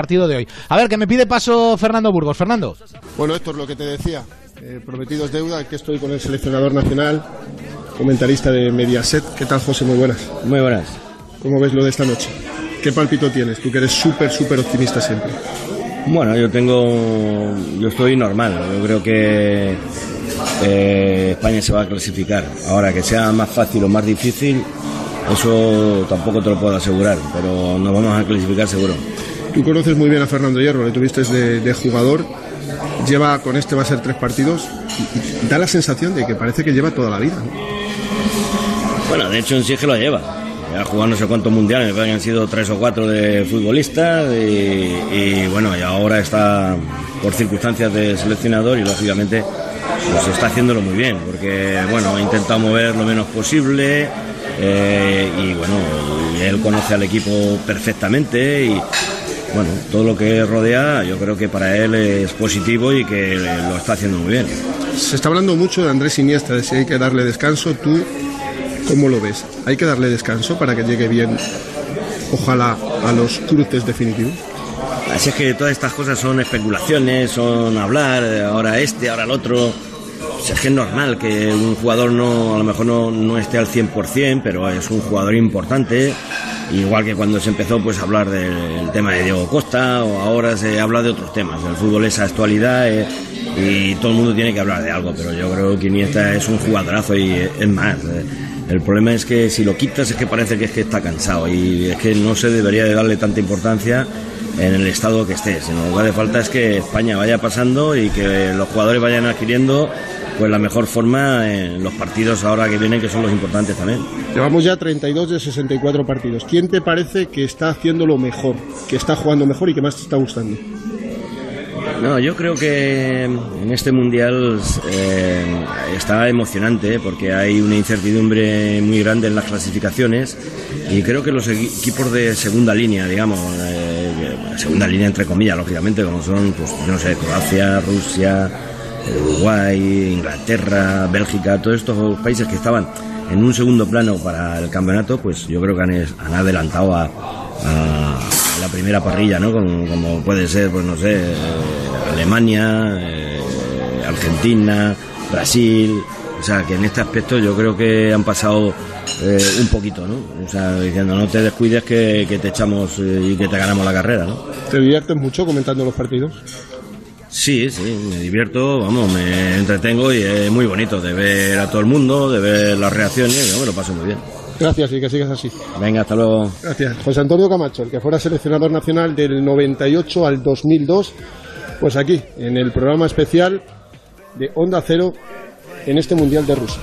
partido de hoy. A ver, que me pide paso Fernando Burgos. Fernando. Bueno, esto es lo que te decía. Eh, prometido es deuda. Aquí estoy con el seleccionador nacional, comentarista de Mediaset. ¿Qué tal, José? Muy buenas. Muy buenas. ¿Cómo ves lo de esta noche? ¿Qué palpito tienes? Tú que eres súper, súper optimista siempre. Bueno, yo tengo. Yo estoy normal. Yo creo que eh, España se va a clasificar. Ahora, que sea más fácil o más difícil, eso tampoco te lo puedo asegurar, pero nos vamos a clasificar seguro. Tú conoces muy bien a Fernando Hierro, le tuviste de, jugador. Lleva con este va a ser tres partidos. Da la sensación de que parece que lleva toda la vida. ¿no? Bueno, de hecho en sí es lo lleva. Ha jugado no sé cuántos mundiales, han sido tres o cuatro de futbolistas y, bueno, y ahora está por circunstancias de seleccionador y lógicamente pues está haciéndolo muy bien, porque bueno, ha intentado mover lo menos posible eh, y bueno, él conoce al equipo perfectamente y bueno, todo lo que rodea yo creo que para él es positivo y que lo está haciendo muy bien. Se está hablando mucho de Andrés Iniesta, de si hay que darle descanso. ¿Tú cómo lo ves? ¿Hay que darle descanso para que llegue bien, ojalá, a los cruces definitivos? Así es que todas estas cosas son especulaciones, son hablar, ahora este, ahora el otro. Sea, es que es normal que un jugador no, a lo mejor no, no esté al 100%, pero es un jugador importante. Igual que cuando se empezó pues, a hablar del tema de Diego Costa, o ahora se habla de otros temas. El fútbol es actualidad eh, y todo el mundo tiene que hablar de algo, pero yo creo que Iniesta es un jugadorazo y es más. Eh, el problema es que si lo quitas es que parece que es que está cansado y es que no se debería de darle tanta importancia en el estado que esté, sino lo que hace falta es que España vaya pasando y que los jugadores vayan adquiriendo pues la mejor forma en los partidos ahora que vienen, que son los importantes también. Llevamos ya 32 de 64 partidos. ¿Quién te parece que está haciendo lo mejor, que está jugando mejor y que más te está gustando? No, yo creo que en este mundial eh, está emocionante porque hay una incertidumbre muy grande en las clasificaciones y creo que los equipos de segunda línea, digamos, eh, segunda línea entre comillas, lógicamente, como son, pues, no sé, Croacia, Rusia, Uruguay, Inglaterra, Bélgica, todos estos países que estaban en un segundo plano para el campeonato, pues yo creo que han, han adelantado a, la primera parrilla, ¿no? Como, puede ser, pues no sé, eh, Alemania, eh, Argentina, Brasil. O sea, que en este aspecto yo creo que han pasado eh, un poquito, ¿no? O sea, diciendo, no te descuides que, que te echamos y que te ganamos la carrera, ¿no? ¿Te diviertes mucho comentando los partidos? Sí, sí, me divierto, vamos, me entretengo y es muy bonito de ver a todo el mundo, de ver las reacciones, yo me lo paso muy bien. Gracias y que sigas así. Venga, hasta luego. Gracias. José Antonio Camacho, el que fuera seleccionador nacional del 98 al 2002, pues aquí, en el programa especial de Onda Cero en este Mundial de Rusia.